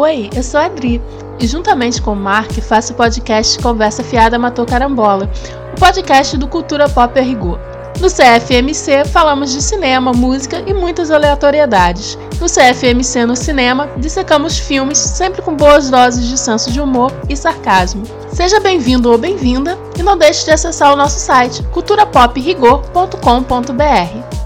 Oi, eu sou a Adri e juntamente com o Mark faço o podcast Conversa Fiada Matou Carambola, o podcast do Cultura Pop a Rigor. No CFMC falamos de cinema, música e muitas aleatoriedades. No CFMC no cinema, dissecamos filmes sempre com boas doses de senso de humor e sarcasmo. Seja bem-vindo ou bem-vinda e não deixe de acessar o nosso site culturapoprigor.com.br.